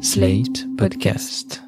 Slate Podcast.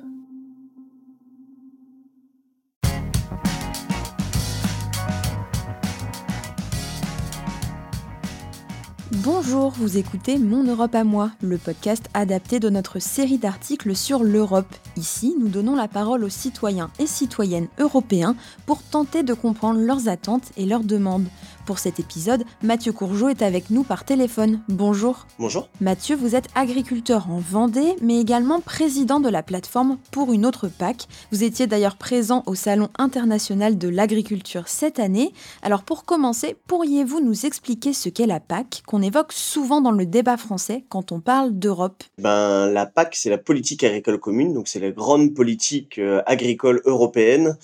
Bonjour, vous écoutez Mon Europe à moi, le podcast adapté de notre série d'articles sur l'Europe. Ici, nous donnons la parole aux citoyens et citoyennes européens pour tenter de comprendre leurs attentes et leurs demandes. Pour cet épisode, Mathieu Courgeot est avec nous par téléphone. Bonjour. Bonjour. Mathieu, vous êtes agriculteur en Vendée, mais également président de la plateforme Pour une autre PAC. Vous étiez d'ailleurs présent au Salon international de l'agriculture cette année. Alors pour commencer, pourriez-vous nous expliquer ce qu'est la PAC, qu'on évoque souvent dans le débat français quand on parle d'Europe. Ben, la PAC, c'est la politique agricole commune, donc c'est la grande politique euh, agricole européenne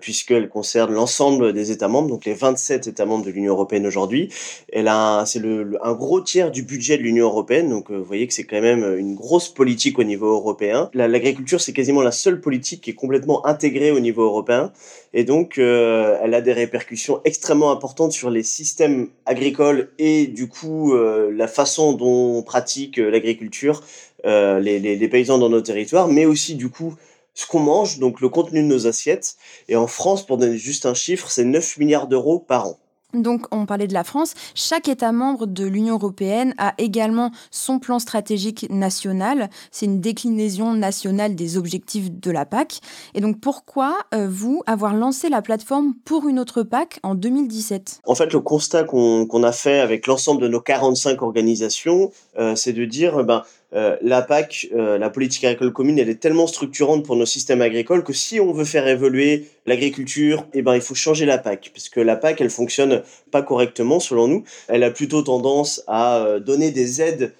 puisqu'elle concerne l'ensemble des États membres, donc les 27 États membres de l'Union européenne aujourd'hui. Elle a, c'est le, un gros tiers du budget de l'Union européenne, donc euh, vous voyez que c'est quand même une grosse politique au niveau européen. l'agriculture, c'est quasiment la seule politique qui est complètement intégrée au niveau européen, et donc euh, elle a des répercussions extrêmement importantes sur les systèmes agricoles et du coup la façon dont on pratique l'agriculture, les paysans dans nos territoires, mais aussi du coup ce qu'on mange, donc le contenu de nos assiettes. Et en France, pour donner juste un chiffre, c'est 9 milliards d'euros par an. Donc, on parlait de la France. Chaque État membre de l'Union européenne a également son plan stratégique national. C'est une déclinaison nationale des objectifs de la PAC. Et donc, pourquoi euh, vous avoir lancé la plateforme pour une autre PAC en 2017 En fait, le constat qu'on a fait avec l'ensemble de nos 45 organisations, euh, c'est de dire, ben, euh, la PAC, euh, la politique agricole commune, elle est tellement structurante pour nos systèmes agricoles que si on veut faire évoluer l'agriculture, eh ben il faut changer la PAC, puisque la PAC, elle fonctionne pas correctement selon nous. Elle a plutôt tendance à euh, donner des aides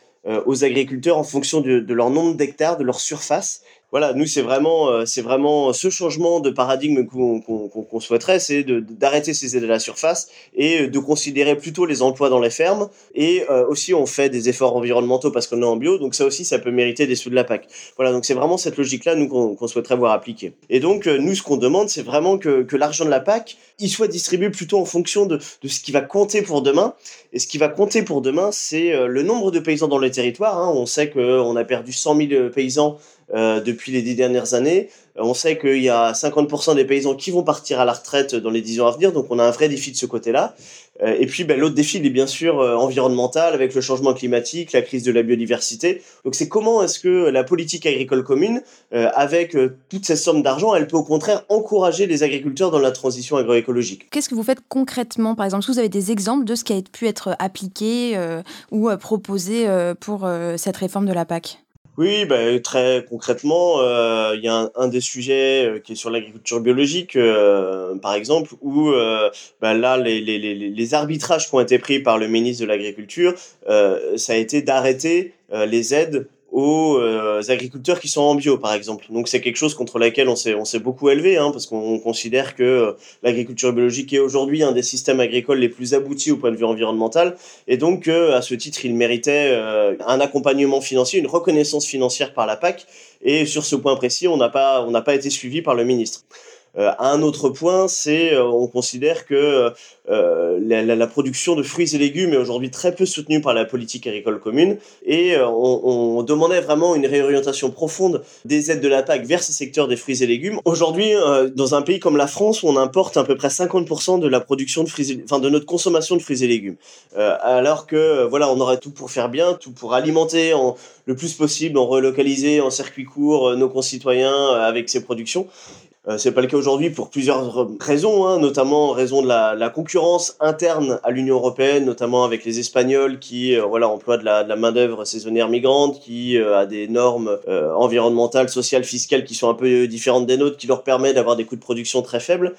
aux agriculteurs en fonction de, de leur nombre d'hectares, de leur surface, voilà, nous c'est vraiment, euh, c'est vraiment ce changement de paradigme qu'on souhaiterait, c'est d'arrêter ces aides à la surface et euh, de considérer plutôt les emplois dans les fermes. Et euh, aussi, on fait des efforts environnementaux parce qu'on est en bio, donc ça aussi, ça peut mériter des sous de la PAC. Voilà, donc c'est vraiment cette logique-là, nous, qu'on souhaiterait voir appliquer. Et donc, nous, ce qu'on demande, c'est vraiment que, que l'argent de la PAC, il soit distribué plutôt en fonction de, de ce qui va compter pour demain. Et ce qui va compter pour demain, c'est le nombre de paysans dans le territoire. Hein. On sait qu'on a perdu 100 000 paysans euh, depuis les dix dernières années. On sait qu'il y a 50% des paysans qui vont partir à la retraite dans les dix ans à venir, donc on a un vrai défi de ce côté-là. Euh, et puis ben, l'autre défi, il est bien sûr euh, environnemental, avec le changement climatique, la crise de la biodiversité. Donc c'est comment est-ce que la politique agricole commune, avec toutes ces sommes d'argent, elle peut au contraire encourager les agriculteurs dans la transition agroécologique? Qu'est-ce que vous faites concrètement Par exemple, est-ce que vous avez des exemples de ce qui a pu être appliqué ou proposé pour cette réforme de la PAC? Oui, bah, très concrètement, euh, il y a un, des sujets euh, qui est sur l'agriculture biologique, euh, par exemple, où bah, là, les, les, les, les, arbitrages qui ont été pris par le ministre de l'Agriculture, ça a été d'arrêter les aides aux euh, agriculteurs qui sont en bio, par exemple. Donc c'est quelque chose contre laquelle on s'est beaucoup élevé, hein, parce qu'on considère que euh, l'agriculture biologique est aujourd'hui un des systèmes agricoles les plus aboutis au point de vue environnemental, et donc euh, à ce titre, il méritait un accompagnement financier, une reconnaissance financière par la PAC. Et sur ce point précis, on n'a pas été suivi par le ministre. Euh, un autre point, c'est euh, on considère que euh, la, la, production de fruits et légumes est aujourd'hui très peu soutenue par la politique agricole commune et on, on, demandait vraiment une réorientation profonde des aides de la PAC vers ce secteur des fruits et légumes. Aujourd'hui, dans un pays comme la France, on importe à peu près 50% de la production de fruits, et, enfin de notre consommation de fruits et légumes, alors que voilà, on aurait tout pour faire bien, tout pour alimenter en, le plus possible, en relocaliser en circuit court nos concitoyens avec ces productions. Euh, c'est pas le cas aujourd'hui pour plusieurs raisons, hein, notamment en raison de la, concurrence interne à l'Union européenne, notamment avec les Espagnols qui euh, voilà emploient de la, de la main d'œuvre saisonnière migrante, qui euh, a des normes euh, environnementales, sociales, fiscales qui sont un peu différentes des nôtres, qui leur permet d'avoir des coûts de production très faibles.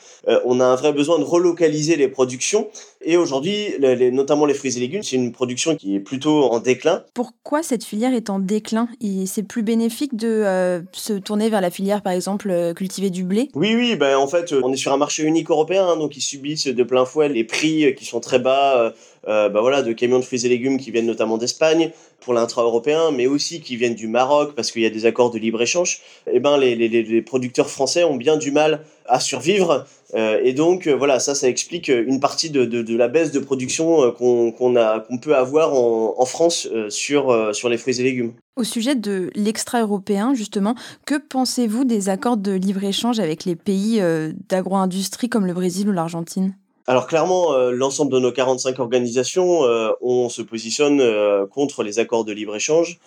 on a un vrai besoin de relocaliser les productions. Et aujourd'hui, notamment les fruits et légumes, c'est une production qui est plutôt en déclin. Pourquoi cette filière est en déclin? C'est plus bénéfique de se tourner vers la filière, par exemple, cultiver du blé oui, oui, ben en fait, on est sur un marché unique européen, hein, donc ils subissent de plein fouet les prix euh, qui sont très bas, euh, euh, ben voilà, de camions de fruits et légumes qui viennent notamment d'Espagne pour l'intra-européen, mais aussi qui viennent du Maroc parce qu'il y a des accords de libre-échange. Eh ben les, les, les producteurs français ont bien du mal à survivre. Euh, et donc voilà, ça, ça explique une partie de, de, la baisse de production qu'on peut avoir en, en France sur sur les fruits et légumes. Au sujet de l'extra-européen, justement, que pensez-vous des accords de libre-échange avec les pays d'agro-industrie comme le Brésil ou l'Argentine? Alors clairement, euh, l'ensemble de nos 45 organisations, euh, on se positionne euh, contre les accords de libre-échange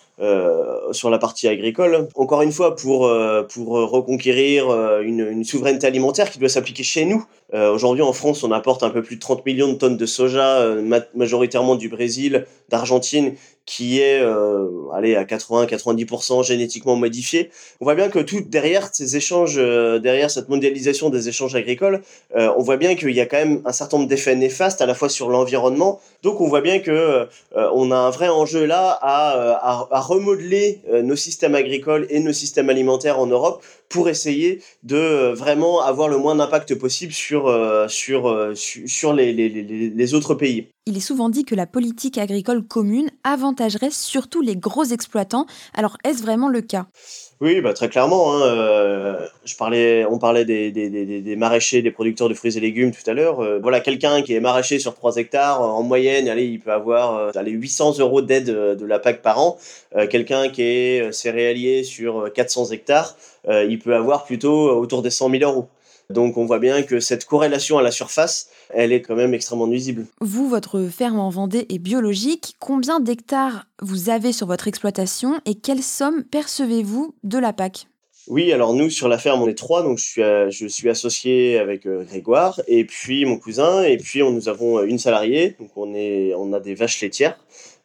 sur la partie agricole. Encore une fois, pour, reconquérir une, une, souveraineté alimentaire qui doit s'appliquer chez nous. Aujourd'hui, en France, on apporte un peu plus de 30 millions de tonnes de soja, majoritairement du Brésil, d'Argentine, qui est euh, allez, à 80-90% génétiquement modifié. On voit bien que tout derrière ces échanges, euh, derrière cette mondialisation des échanges agricoles, euh, on voit bien qu'il y a quand même un certain nombre d'effets néfastes à la fois sur l'environnement. Donc on voit bien que euh, on a un vrai enjeu là à, à, à remodeler nos systèmes agricoles et nos systèmes alimentaires en Europe pour essayer de vraiment avoir le moins d'impact possible sur, les, les, les, les autres pays. Il est souvent dit que la politique agricole commune avantagerait surtout les gros exploitants. Alors est-ce vraiment le cas? Oui, bah très clairement. Hein, euh, on parlait des, maraîchers, des producteurs de fruits et légumes tout à l'heure. Euh, voilà, quelqu'un qui est maraîcher sur 3 hectares, en moyenne, allez, il peut avoir euh, allez, 800 euros d'aide de la PAC par an. quelqu'un qui est céréalier sur 400 hectares, il peut avoir plutôt autour des 100 000 euros. Donc on voit bien que cette corrélation à la surface, elle est quand même extrêmement nuisible. Vous, votre ferme en Vendée est biologique. Combien d'hectares vous avez sur votre exploitation et quelle somme percevez-vous de la PAC? Oui, alors nous sur la ferme on est trois, donc je suis, je suis associé avec euh, Grégoire et puis mon cousin et puis on, nous avons euh, une salariée, donc on est on a des vaches laitières.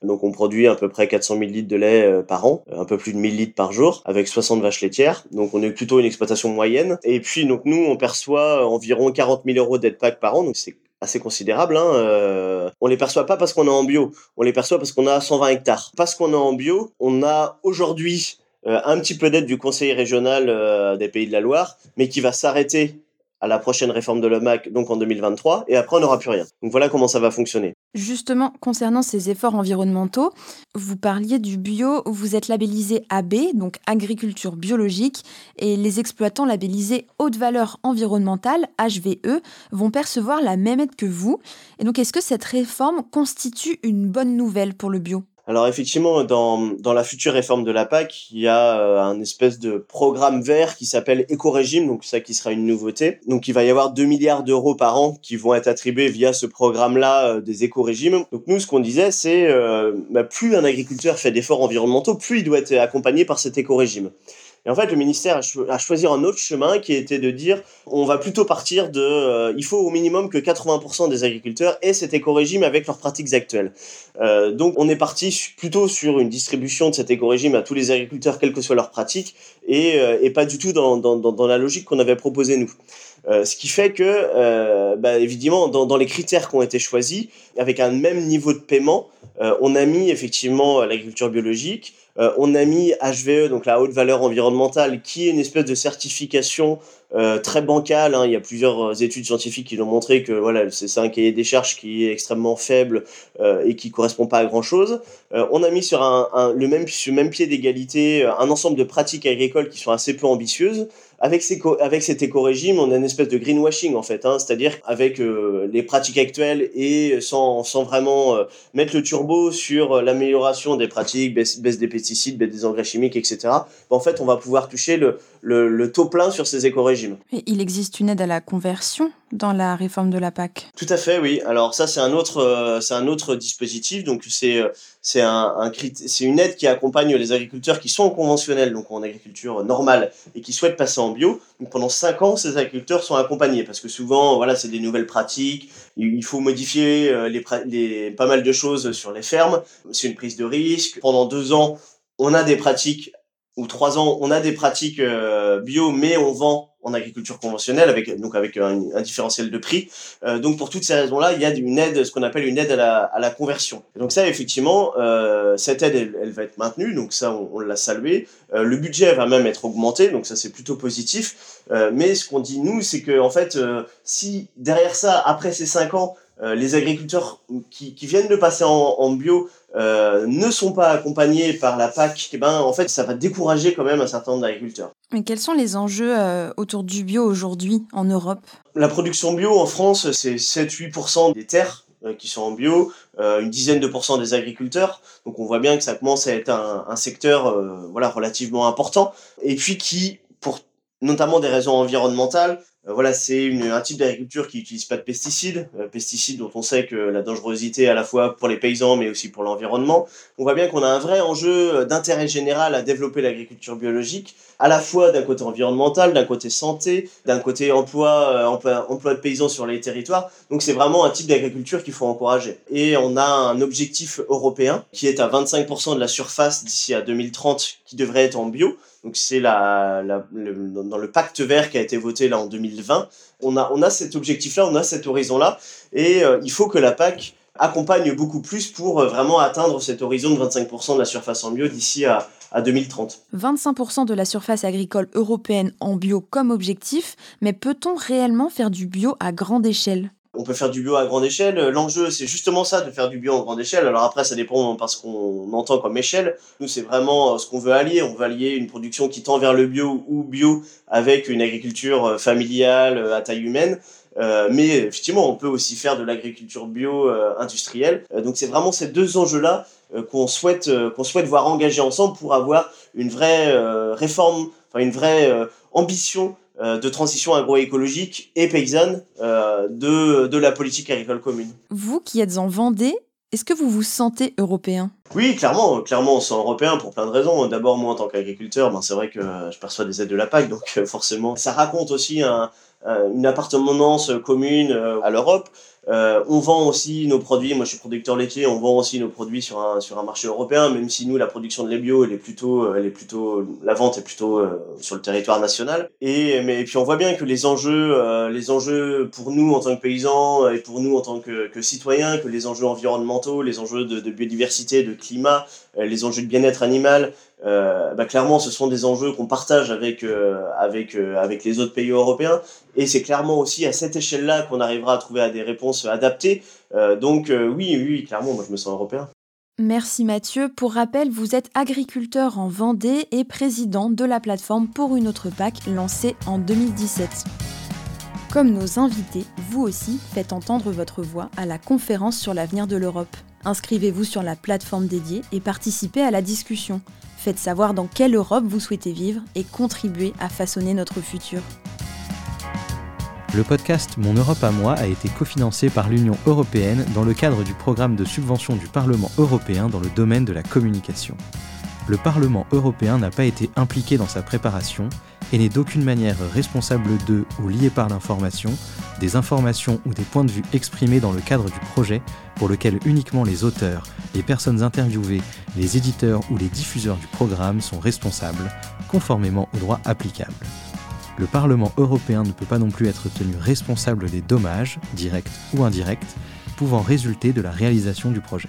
Donc on produit à peu près 400 000 litres de lait euh, par an, un peu plus de 1000 litres par jour, avec 60 vaches laitières. Donc on est plutôt une exploitation moyenne. Et puis donc nous on perçoit environ 40 000 euros d'aide PAC par an, donc c'est assez considérable. Hein. Euh, on les perçoit pas parce qu'on est en bio, on les perçoit parce qu'on a 120 hectares. Parce qu'on est en bio, on a aujourd'hui euh, un petit peu d'aide du conseil régional euh, des Pays de la Loire, mais qui va s'arrêter à la prochaine réforme de l'OMAC, donc en 2023, et après on n'aura plus rien. Donc voilà comment ça va fonctionner. Justement, concernant ces efforts environnementaux, vous parliez du bio, vous êtes labellisé AB, donc agriculture biologique, et les exploitants labellisés haute valeur environnementale, HVE, vont percevoir la même aide que vous. Et donc est-ce que cette réforme constitue une bonne nouvelle pour le bio? Alors effectivement, dans, dans la future réforme de la PAC, il y a euh, un espèce de programme vert qui s'appelle éco-régime, donc ça qui sera une nouveauté. Donc il va y avoir 2 milliards d'euros par an qui vont être attribués via ce programme-là euh, des éco-régimes. Donc nous, ce qu'on disait, c'est euh, bah, plus un agriculteur fait d'efforts environnementaux, plus il doit être accompagné par cet éco-régime. Et en fait, le ministère a, choisi un autre chemin qui était de dire on va plutôt partir de euh, il faut au minimum que 80% des agriculteurs aient cet éco-régime avec leurs pratiques actuelles. Euh, donc on est parti plutôt sur une distribution de cet éco-régime à tous les agriculteurs, quelles que soient leurs pratiques, et, euh, pas du tout dans, la logique qu'on avait proposée nous. Ce qui fait que, bah, évidemment, dans, dans, les critères qui ont été choisis, avec un même niveau de paiement, on a mis effectivement l'agriculture biologique, euh, on a mis HVE, donc la haute valeur environnementale, qui est une espèce de certification euh, très bancale. Hein. Il y a plusieurs euh, études scientifiques qui l'ont montré que voilà, c'est un cahier des charges qui est extrêmement faible et qui correspond pas à grand chose. on a mis sur le même pied d'égalité un ensemble de pratiques agricoles qui sont assez peu ambitieuses. Avec, cet éco-régime, on a une espèce de greenwashing en fait, hein, c'est-à-dire avec les pratiques actuelles et sans, sans vraiment mettre le turbo sur l'amélioration des pratiques, baisse, des pesticides, baisse des engrais chimiques, etc. en fait, on va pouvoir toucher le, le, le taux plein sur ces éco-régimes. il existe une aide à la conversion dans la réforme de la PAC. Tout à fait, oui. Alors ça, c'est un autre, euh, c'est un autre dispositif. Donc c'est, euh, c'est un, un c'est une aide qui accompagne les agriculteurs qui sont conventionnels, donc en agriculture normale, et qui souhaitent passer en bio. Donc pendant cinq ans, ces agriculteurs sont accompagnés parce que souvent, voilà, c'est des nouvelles pratiques. Il faut modifier euh, les, les, pas mal de choses sur les fermes. C'est une prise de risque. Pendant deux ans, on a des pratiques ou trois ans, on a des pratiques euh, bio, mais on vend en agriculture conventionnelle avec donc avec un, un différentiel de prix. Euh, donc pour toutes ces raisons-là, il y a une aide, ce qu'on appelle une aide à la, à la conversion. Donc ça, effectivement, euh, cette aide, elle, elle, va être maintenue. Donc ça, on, on l'a salué. Euh, le budget va même être augmenté. Donc ça, c'est plutôt positif. Euh, mais ce qu'on dit nous, c'est que en fait, si derrière ça, après ces cinq ans, les agriculteurs qui, qui, viennent de passer en, en bio ne sont pas accompagnés par la PAC, eh ben, en fait, ça va décourager quand même un certain nombre d'agriculteurs. Mais quels sont les enjeux autour du bio aujourd'hui en Europe? La production bio en France, c'est 7-8% des terres euh, qui sont en bio, euh, une dizaine de pourcents des agriculteurs. Donc on voit bien que ça commence à être un, un secteur euh, voilà relativement important et puis qui pour notamment des raisons environnementales euh, voilà, c'est un type d'agriculture qui n'utilise pas de pesticides, euh, pesticides dont on sait que la dangerosité à la fois pour les paysans mais aussi pour l'environnement. On voit bien qu'on a un vrai enjeu d'intérêt général à développer l'agriculture biologique, à la fois d'un côté environnemental, d'un côté santé, d'un côté emploi, euh, emploi, emploi, de paysans sur les territoires. Donc c'est vraiment un type d'agriculture qu'il faut encourager. Et on a un objectif européen qui est à 25% de la surface d'ici à 2030 qui devrait être en bio. Donc c'est la, dans le pacte vert qui a été voté là en 2020. On a, on a cet objectif-là, on a cet horizon-là, et euh, il faut que la PAC accompagne beaucoup plus pour euh, vraiment atteindre cet horizon de 25% de la surface en bio d'ici à, à 2030. 25% de la surface agricole européenne en bio comme objectif, mais peut-on réellement faire du bio à grande échelle? On peut faire du bio à grande échelle. L'enjeu, c'est justement ça, de faire du bio à grande échelle. Alors après, ça dépend parce qu'on entend comme échelle. Nous, c'est vraiment euh, ce qu'on veut allier. On veut allier une production qui tend vers le bio ou bio avec une agriculture euh, familiale euh, à taille humaine. mais effectivement, on peut aussi faire de l'agriculture bio industrielle. donc c'est vraiment ces deux enjeux-là qu'on souhaite qu'on souhaite voir engagés ensemble pour avoir une vraie réforme, enfin une vraie ambition de transition agroécologique et paysanne euh, de, de la politique agricole commune. Vous qui êtes en Vendée, est-ce que vous vous sentez européen? Oui, clairement, clairement, on se sent européen pour plein de raisons. D'abord, moi, en tant qu'agriculteur, ben, c'est vrai que je perçois des aides de la PAC, donc euh, forcément, ça raconte aussi un, une appartenance commune à l'Europe. Euh, on vend aussi nos produits, moi je suis producteur laitier, on vend aussi nos produits sur un, sur un marché européen, même si nous la production de lait bio, elle est plutôt, elle est plutôt, la vente est plutôt euh, sur le territoire national. Et, mais, et puis on voit bien que les enjeux, euh, les enjeux pour nous en tant que paysans et pour nous en tant que, que citoyens, que les enjeux environnementaux, les enjeux de, biodiversité, de climat, les enjeux de bien-être animal, bah, clairement, ce sont des enjeux qu'on partage avec, avec, avec les autres pays européens. Et c'est clairement aussi à cette échelle-là qu'on arrivera à trouver des réponses adaptées. donc oui, oui, clairement, moi je me sens européen. Merci Mathieu. Pour rappel, vous êtes agriculteur en Vendée et président de la plateforme Pour une autre PAC lancée en 2017. Comme nos invités, vous aussi faites entendre votre voix à la conférence sur l'avenir de l'Europe. Inscrivez-vous sur la plateforme dédiée et participez à la discussion. Faites savoir dans quelle Europe vous souhaitez vivre et contribuez à façonner notre futur. Le podcast Mon Europe à moi a été cofinancé par l'Union européenne dans le cadre du programme de subvention du Parlement européen dans le domaine de la communication. Le Parlement européen n'a pas été impliqué dans sa préparation et n'est d'aucune manière responsable de ou lié par l'information, des informations ou des points de vue exprimés dans le cadre du projet pour lequel uniquement les auteurs, les personnes interviewées, les éditeurs ou les diffuseurs du programme sont responsables, conformément au droit applicable. Le Parlement européen ne peut pas non plus être tenu responsable des dommages, directs ou indirects, pouvant résulter de la réalisation du projet.